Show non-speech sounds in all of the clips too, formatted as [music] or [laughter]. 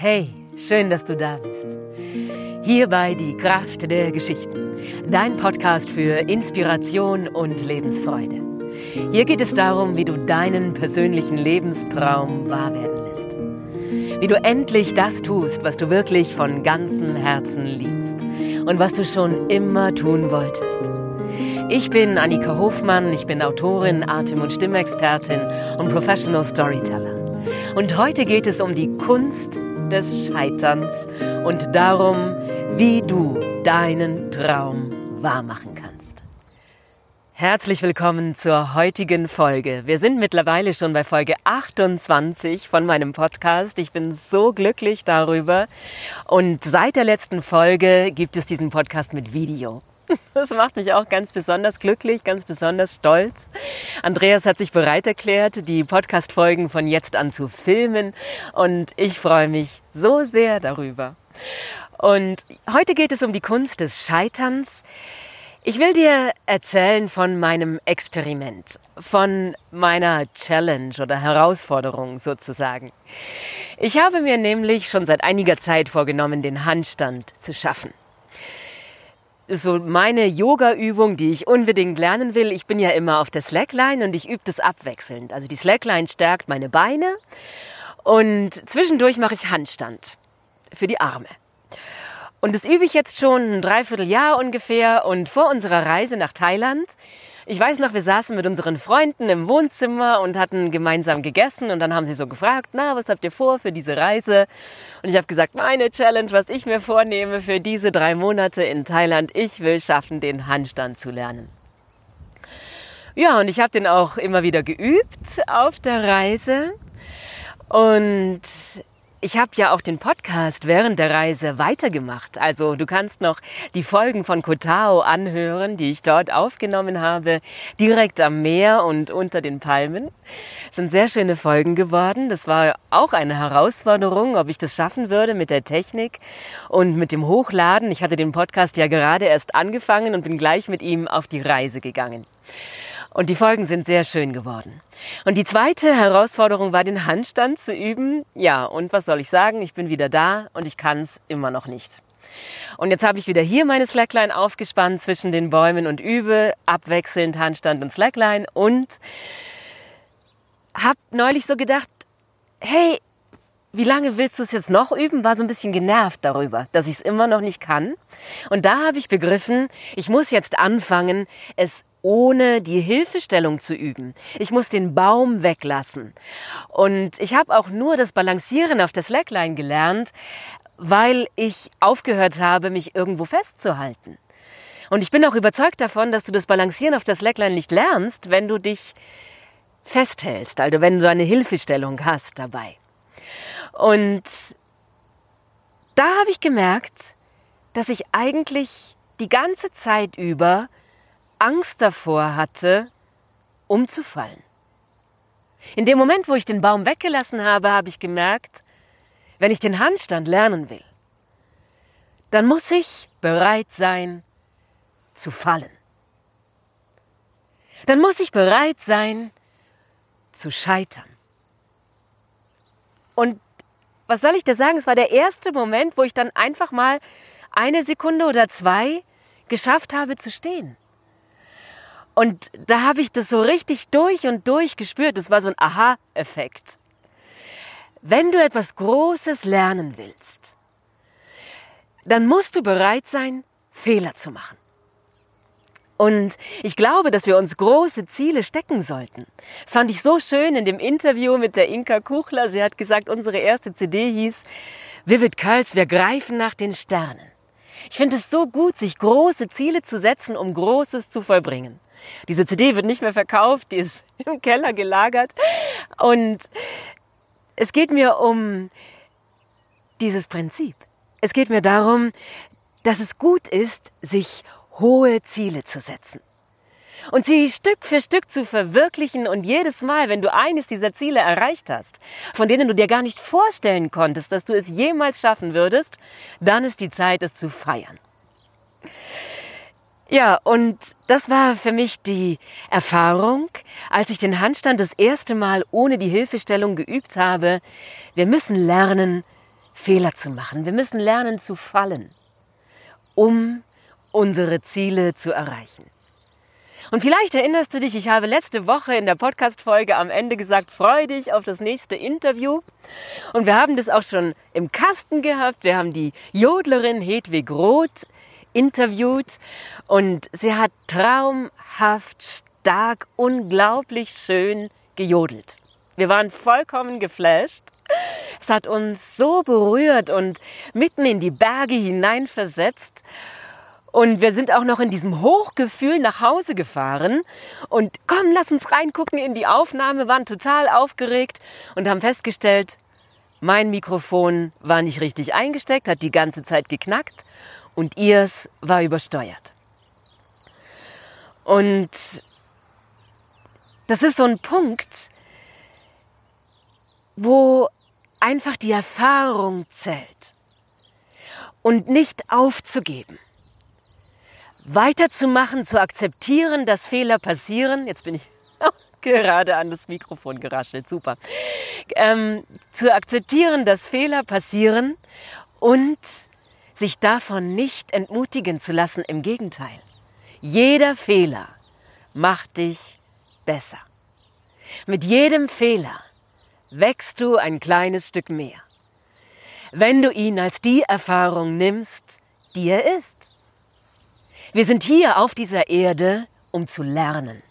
Hey, schön, dass du da bist. Hierbei die Kraft der Geschichten, dein Podcast für Inspiration und Lebensfreude. Hier geht es darum, wie du deinen persönlichen Lebenstraum wahr werden lässt. Wie du endlich das tust, was du wirklich von ganzem Herzen liebst und was du schon immer tun wolltest. Ich bin Annika Hofmann, ich bin Autorin, Atem- und Stimmexpertin und Professional Storyteller. Und heute geht es um die Kunst des Scheiterns und darum, wie du deinen Traum wahrmachen kannst. Herzlich willkommen zur heutigen Folge. Wir sind mittlerweile schon bei Folge 28 von meinem Podcast. Ich bin so glücklich darüber. Und seit der letzten Folge gibt es diesen Podcast mit Video. [laughs] Das macht mich auch ganz besonders glücklich, ganz besonders stolz. Andreas hat sich bereit erklärt, die Podcast-Folgen von jetzt an zu filmen und ich freue mich so sehr darüber. Und heute geht es um die Kunst des Scheiterns. Ich will dir erzählen von meinem Experiment, von meiner Challenge oder Herausforderung sozusagen. Ich habe mir nämlich schon seit einiger Zeit vorgenommen, den Handstand zu schaffen so meine Yoga-Übung, die ich unbedingt lernen will. Ich bin ja immer auf der Slackline und ich übe das abwechselnd. Also die Slackline stärkt meine Beine und zwischendurch mache ich Handstand für die Arme. Und das übe ich jetzt schon ein Dreivierteljahr ungefähr und vor unserer Reise nach Thailand ich weiß noch, wir saßen mit unseren Freunden im Wohnzimmer und hatten gemeinsam gegessen und dann haben sie so gefragt, na, was habt ihr vor für diese Reise? Und ich habe gesagt, meine Challenge, was ich mir vornehme für diese drei Monate in Thailand, ich will schaffen, den Handstand zu lernen. Ja, und ich habe den auch immer wieder geübt auf der Reise. Und ich habe ja auch den Podcast während der Reise weitergemacht. Also du kannst noch die Folgen von Kotao anhören, die ich dort aufgenommen habe, direkt am Meer und unter den Palmen. Es sind sehr schöne Folgen geworden. Das war auch eine Herausforderung, ob ich das schaffen würde mit der Technik und mit dem Hochladen. Ich hatte den Podcast ja gerade erst angefangen und bin gleich mit ihm auf die Reise gegangen. Und die Folgen sind sehr schön geworden. Und die zweite Herausforderung war, den Handstand zu üben. Ja, und was soll ich sagen? Ich bin wieder da und ich kann es immer noch nicht. Und jetzt habe ich wieder hier meine Slackline aufgespannt zwischen den Bäumen und übe abwechselnd Handstand und Slackline und habe neulich so gedacht, hey, wie lange willst du es jetzt noch üben? War so ein bisschen genervt darüber, dass ich es immer noch nicht kann. Und da habe ich begriffen, ich muss jetzt anfangen, es ohne die Hilfestellung zu üben. Ich muss den Baum weglassen. Und ich habe auch nur das Balancieren auf der Slackline gelernt, weil ich aufgehört habe, mich irgendwo festzuhalten. Und ich bin auch überzeugt davon, dass du das Balancieren auf der Slackline nicht lernst, wenn du dich festhältst, also wenn du eine Hilfestellung hast dabei. Und da habe ich gemerkt, dass ich eigentlich die ganze Zeit über Angst davor hatte, umzufallen. In dem Moment, wo ich den Baum weggelassen habe, habe ich gemerkt, wenn ich den Handstand lernen will, dann muss ich bereit sein zu fallen. Dann muss ich bereit sein zu scheitern. Und was soll ich dir sagen? Es war der erste Moment, wo ich dann einfach mal eine Sekunde oder zwei geschafft habe zu stehen. Und da habe ich das so richtig durch und durch gespürt. Das war so ein Aha-Effekt. Wenn du etwas Großes lernen willst, dann musst du bereit sein, Fehler zu machen. Und ich glaube, dass wir uns große Ziele stecken sollten. Das fand ich so schön in dem Interview mit der Inka Kuchler. Sie hat gesagt, unsere erste CD hieß Vivid Curls, wir greifen nach den Sternen. Ich finde es so gut, sich große Ziele zu setzen, um Großes zu vollbringen. Diese CD wird nicht mehr verkauft, die ist [laughs] im Keller gelagert. Und es geht mir um dieses Prinzip. Es geht mir darum, dass es gut ist, sich hohe Ziele zu setzen und sie Stück für Stück zu verwirklichen und jedes Mal, wenn du eines dieser Ziele erreicht hast, von denen du dir gar nicht vorstellen konntest, dass du es jemals schaffen würdest, dann ist die Zeit, es zu feiern. Ja, und das war für mich die Erfahrung, als ich den Handstand das erste Mal ohne die Hilfestellung geübt habe. Wir müssen lernen, Fehler zu machen. Wir müssen lernen zu fallen, um unsere Ziele zu erreichen. Und vielleicht erinnerst du dich, ich habe letzte Woche in der Podcast-Folge am Ende gesagt, freu dich auf das nächste Interview. Und wir haben das auch schon im Kasten gehabt. Wir haben die Jodlerin Hedwig Roth interviewt und sie hat traumhaft, stark, unglaublich schön gejodelt. Wir waren vollkommen geflasht. Es hat uns so berührt und mitten in die Berge hineinversetzt. Und wir sind auch noch in diesem Hochgefühl nach Hause gefahren. Und komm, lass uns reingucken in die Aufnahme, waren total aufgeregt und haben festgestellt, mein Mikrofon war nicht richtig eingesteckt, hat die ganze Zeit geknackt und ihrs war übersteuert. Und das ist so ein Punkt, wo einfach die Erfahrung zählt und nicht aufzugeben. Weiterzumachen, zu akzeptieren, dass Fehler passieren. Jetzt bin ich [laughs] gerade an das Mikrofon geraschelt, super. Ähm, zu akzeptieren, dass Fehler passieren und sich davon nicht entmutigen zu lassen. Im Gegenteil, jeder Fehler macht dich besser. Mit jedem Fehler wächst du ein kleines Stück mehr, wenn du ihn als die Erfahrung nimmst, die er ist. Wir sind hier auf dieser Erde, um zu lernen,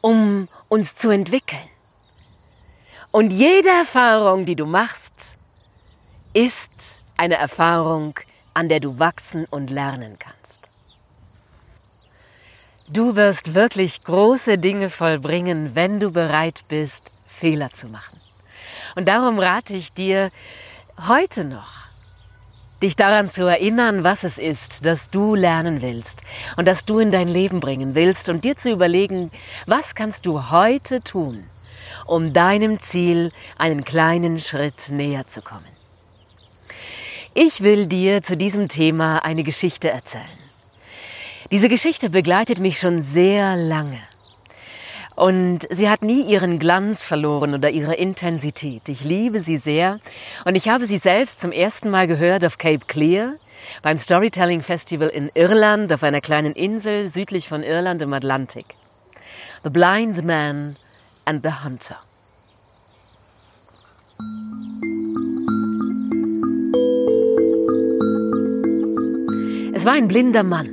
um uns zu entwickeln. Und jede Erfahrung, die du machst, ist eine Erfahrung, an der du wachsen und lernen kannst. Du wirst wirklich große Dinge vollbringen, wenn du bereit bist, Fehler zu machen. Und darum rate ich dir heute noch, dich daran zu erinnern, was es ist, dass du lernen willst und dass du in dein Leben bringen willst und dir zu überlegen, was kannst du heute tun, um deinem Ziel einen kleinen Schritt näher zu kommen. Ich will dir zu diesem Thema eine Geschichte erzählen. Diese Geschichte begleitet mich schon sehr lange. Und sie hat nie ihren Glanz verloren oder ihre Intensität. Ich liebe sie sehr. Und ich habe sie selbst zum ersten Mal gehört auf Cape Clear beim Storytelling Festival in Irland auf einer kleinen Insel südlich von Irland im Atlantik. The Blind Man and the Hunter. Es war ein blinder Mann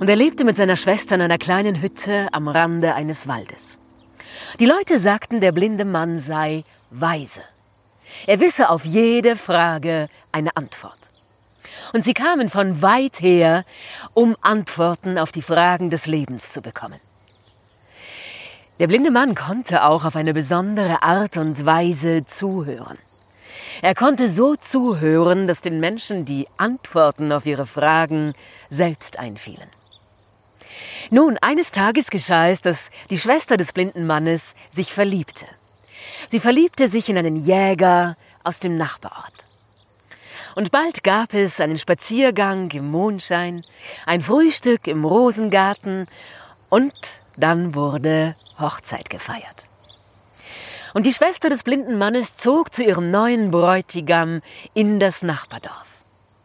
und er lebte mit seiner Schwester in einer kleinen Hütte am Rande eines Waldes. Die Leute sagten, der blinde Mann sei weise. Er wisse auf jede Frage eine Antwort. Und sie kamen von weit her, um Antworten auf die Fragen des Lebens zu bekommen. Der blinde Mann konnte auch auf eine besondere Art und Weise zuhören. Er konnte so zuhören, dass den Menschen die Antworten auf ihre Fragen selbst einfielen. Nun, eines Tages geschah es, dass die Schwester des blinden Mannes sich verliebte. Sie verliebte sich in einen Jäger aus dem Nachbarort. Und bald gab es einen Spaziergang im Mondschein, ein Frühstück im Rosengarten und dann wurde Hochzeit gefeiert. Und die Schwester des blinden Mannes zog zu ihrem neuen Bräutigam in das Nachbardorf.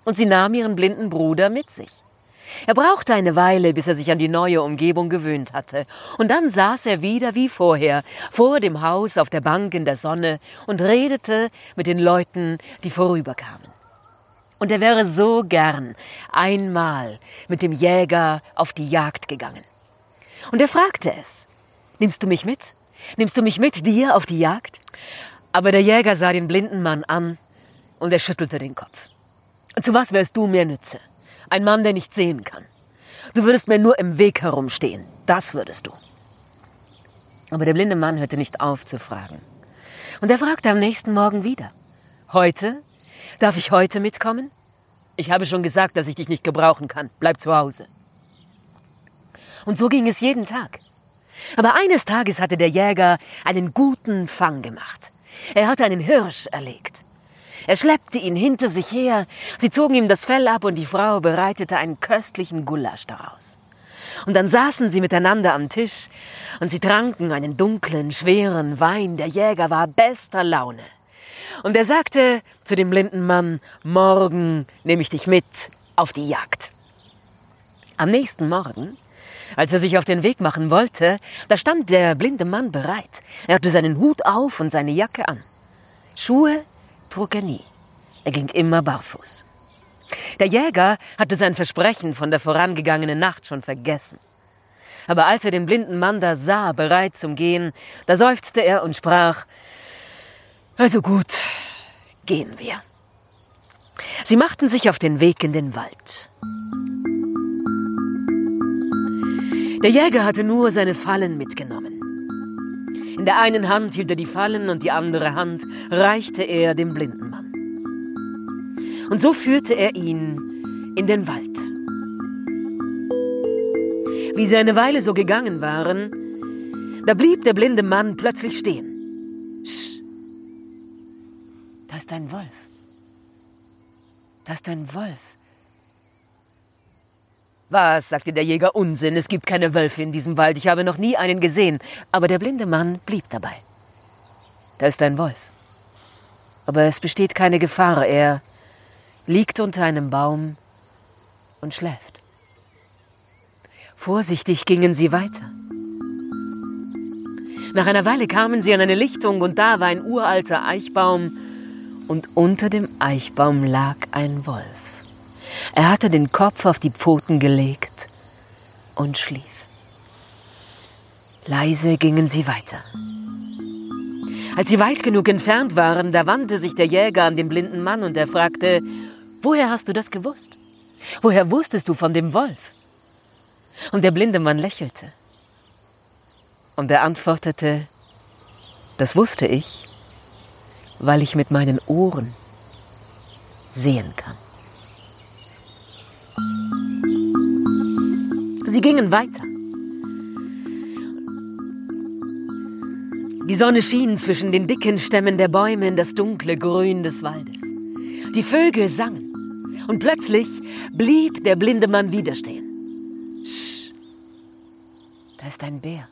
Und sie nahm ihren blinden Bruder mit sich. Er brauchte eine Weile, bis er sich an die neue Umgebung gewöhnt hatte. Und dann saß er wieder wie vorher vor dem Haus auf der Bank in der Sonne und redete mit den Leuten, die vorüberkamen. Und er wäre so gern einmal mit dem Jäger auf die Jagd gegangen. Und er fragte es, Nimmst du mich mit? Nimmst du mich mit dir auf die Jagd? Aber der Jäger sah den blinden Mann an und er schüttelte den Kopf. Zu was wärst du mir Nütze? Ein Mann, der nicht sehen kann. Du würdest mir nur im Weg herumstehen. Das würdest du. Aber der blinde Mann hörte nicht auf zu fragen. Und er fragte am nächsten Morgen wieder. Heute? Darf ich heute mitkommen? Ich habe schon gesagt, dass ich dich nicht gebrauchen kann. Bleib zu Hause. Und so ging es jeden Tag. Aber eines Tages hatte der Jäger einen guten Fang gemacht. Er hatte einen Hirsch erlegt. Er schleppte ihn hinter sich her, sie zogen ihm das Fell ab und die Frau bereitete einen köstlichen Gulasch daraus. Und dann saßen sie miteinander am Tisch und sie tranken einen dunklen, schweren Wein. Der Jäger war bester Laune. Und er sagte zu dem blinden Mann, morgen nehme ich dich mit auf die Jagd. Am nächsten Morgen, als er sich auf den Weg machen wollte, da stand der blinde Mann bereit. Er hatte seinen Hut auf und seine Jacke an. Schuhe trug er nie. Er ging immer barfuß. Der Jäger hatte sein Versprechen von der vorangegangenen Nacht schon vergessen. Aber als er den blinden Mann da sah, bereit zum Gehen, da seufzte er und sprach, Also gut, gehen wir. Sie machten sich auf den Weg in den Wald. Der Jäger hatte nur seine Fallen mitgenommen. In der einen Hand hielt er die Fallen und die andere Hand reichte er dem blinden Mann. Und so führte er ihn in den Wald. Wie sie eine Weile so gegangen waren, da blieb der blinde Mann plötzlich stehen. Sch, da ist ein Wolf. Da ist ein Wolf. Was, sagte der Jäger, Unsinn, es gibt keine Wölfe in diesem Wald, ich habe noch nie einen gesehen. Aber der blinde Mann blieb dabei. Da ist ein Wolf. Aber es besteht keine Gefahr, er liegt unter einem Baum und schläft. Vorsichtig gingen sie weiter. Nach einer Weile kamen sie an eine Lichtung und da war ein uralter Eichbaum und unter dem Eichbaum lag ein Wolf. Er hatte den Kopf auf die Pfoten gelegt und schlief. Leise gingen sie weiter. Als sie weit genug entfernt waren, da wandte sich der Jäger an den blinden Mann und er fragte, woher hast du das gewusst? Woher wusstest du von dem Wolf? Und der blinde Mann lächelte. Und er antwortete, das wusste ich, weil ich mit meinen Ohren sehen kann. Sie gingen weiter. Die Sonne schien zwischen den dicken Stämmen der Bäume in das dunkle Grün des Waldes. Die Vögel sangen und plötzlich blieb der blinde Mann wieder stehen. Sch, da ist ein Bär.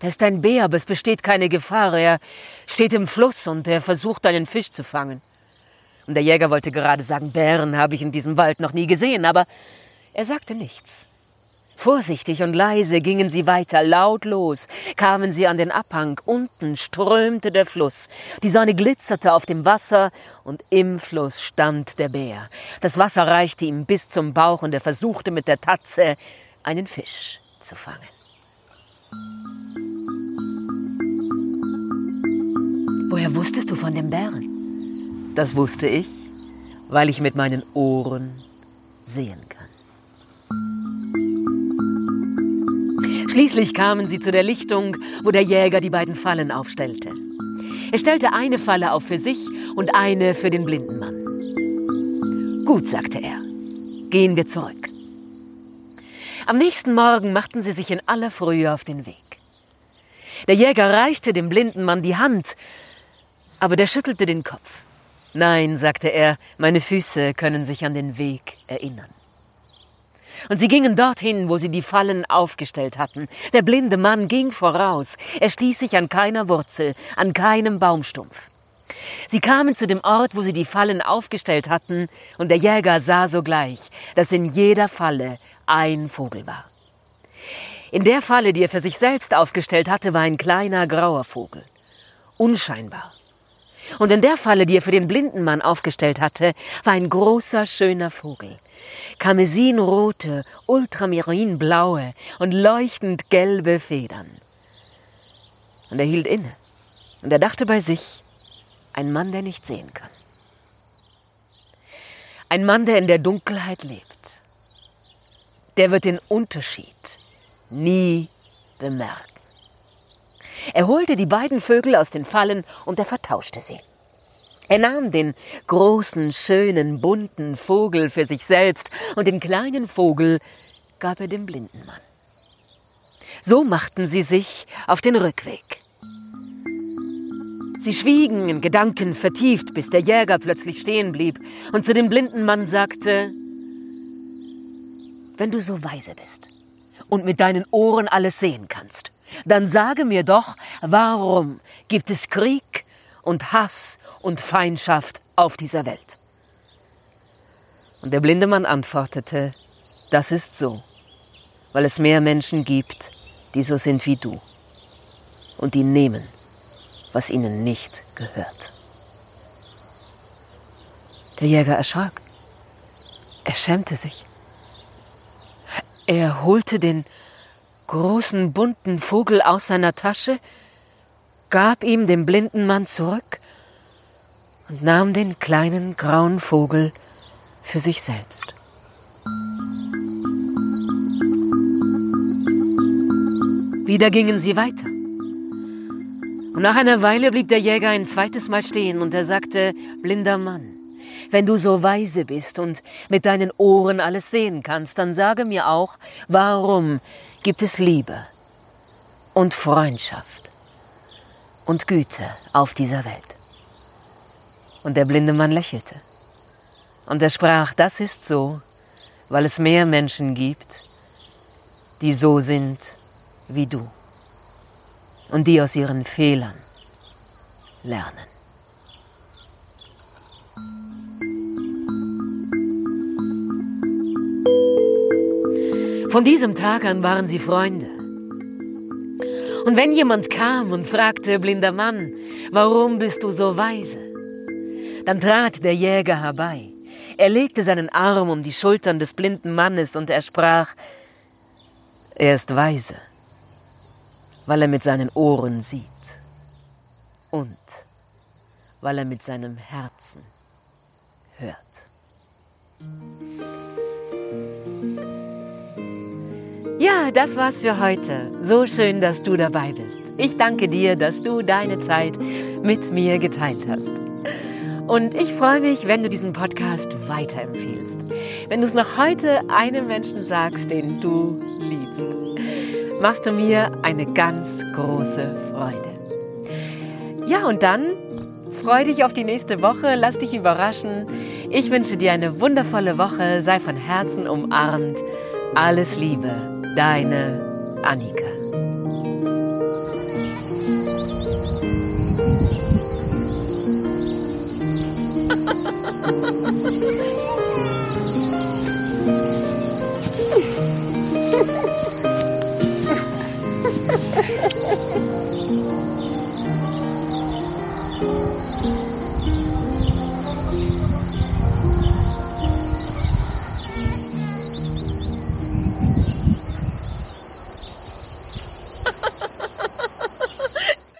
Da ist ein Bär, aber es besteht keine Gefahr. Er steht im Fluss und er versucht, einen Fisch zu fangen. Und der Jäger wollte gerade sagen, Bären habe ich in diesem Wald noch nie gesehen, aber er sagte nichts. Vorsichtig und leise gingen sie weiter, lautlos kamen sie an den Abhang. Unten strömte der Fluss. Die Sonne glitzerte auf dem Wasser und im Fluss stand der Bär. Das Wasser reichte ihm bis zum Bauch und er versuchte mit der Tatze einen Fisch zu fangen. Woher wusstest du von dem Bären? Das wusste ich, weil ich mit meinen Ohren sehen kann. Schließlich kamen sie zu der Lichtung, wo der Jäger die beiden Fallen aufstellte. Er stellte eine Falle auf für sich und eine für den blinden Mann. Gut, sagte er, gehen wir zurück. Am nächsten Morgen machten sie sich in aller Frühe auf den Weg. Der Jäger reichte dem blinden Mann die Hand, aber der schüttelte den Kopf. Nein, sagte er, meine Füße können sich an den Weg erinnern. Und sie gingen dorthin, wo sie die Fallen aufgestellt hatten. Der blinde Mann ging voraus. Er stieß sich an keiner Wurzel, an keinem Baumstumpf. Sie kamen zu dem Ort, wo sie die Fallen aufgestellt hatten, und der Jäger sah sogleich, dass in jeder Falle ein Vogel war. In der Falle, die er für sich selbst aufgestellt hatte, war ein kleiner grauer Vogel. Unscheinbar. Und in der Falle, die er für den blinden Mann aufgestellt hatte, war ein großer, schöner Vogel karmesinrote, ultramarinblaue und leuchtend gelbe Federn. Und er hielt inne und er dachte bei sich, ein Mann, der nicht sehen kann. Ein Mann, der in der Dunkelheit lebt. Der wird den Unterschied nie bemerken. Er holte die beiden Vögel aus den Fallen und er vertauschte sie. Er nahm den großen, schönen, bunten Vogel für sich selbst und den kleinen Vogel gab er dem blinden Mann. So machten sie sich auf den Rückweg. Sie schwiegen in Gedanken vertieft, bis der Jäger plötzlich stehen blieb und zu dem blinden Mann sagte, wenn du so weise bist und mit deinen Ohren alles sehen kannst, dann sage mir doch, warum gibt es Krieg und Hass und Feindschaft auf dieser Welt. Und der blinde Mann antwortete, das ist so, weil es mehr Menschen gibt, die so sind wie du und die nehmen, was ihnen nicht gehört. Der Jäger erschrak. Er schämte sich. Er holte den großen bunten Vogel aus seiner Tasche, gab ihm den blinden Mann zurück und nahm den kleinen grauen Vogel für sich selbst. Wieder gingen sie weiter. Und nach einer Weile blieb der Jäger ein zweites Mal stehen und er sagte, blinder Mann, wenn du so weise bist und mit deinen Ohren alles sehen kannst, dann sage mir auch, warum gibt es Liebe und Freundschaft und Güte auf dieser Welt. Und der blinde Mann lächelte. Und er sprach, das ist so, weil es mehr Menschen gibt, die so sind wie du und die aus ihren Fehlern lernen. Von diesem Tag an waren sie Freunde. Und wenn jemand kam und fragte, blinder Mann, warum bist du so weise? Dann trat der Jäger herbei. Er legte seinen Arm um die Schultern des blinden Mannes und er sprach, er ist weise weil er mit seinen Ohren sieht und weil er mit seinem Herzen hört. Ja, das war's für heute. So schön, dass du dabei bist. Ich danke dir, dass du deine Zeit mit mir geteilt hast. Und ich freue mich, wenn du diesen Podcast weiterempfiehlst. Wenn du es noch heute einem Menschen sagst, den du liebst machst du mir eine ganz große Freude. Ja, und dann freu dich auf die nächste Woche, lass dich überraschen. Ich wünsche dir eine wundervolle Woche, sei von Herzen umarmt. Alles Liebe, deine Annika. [laughs]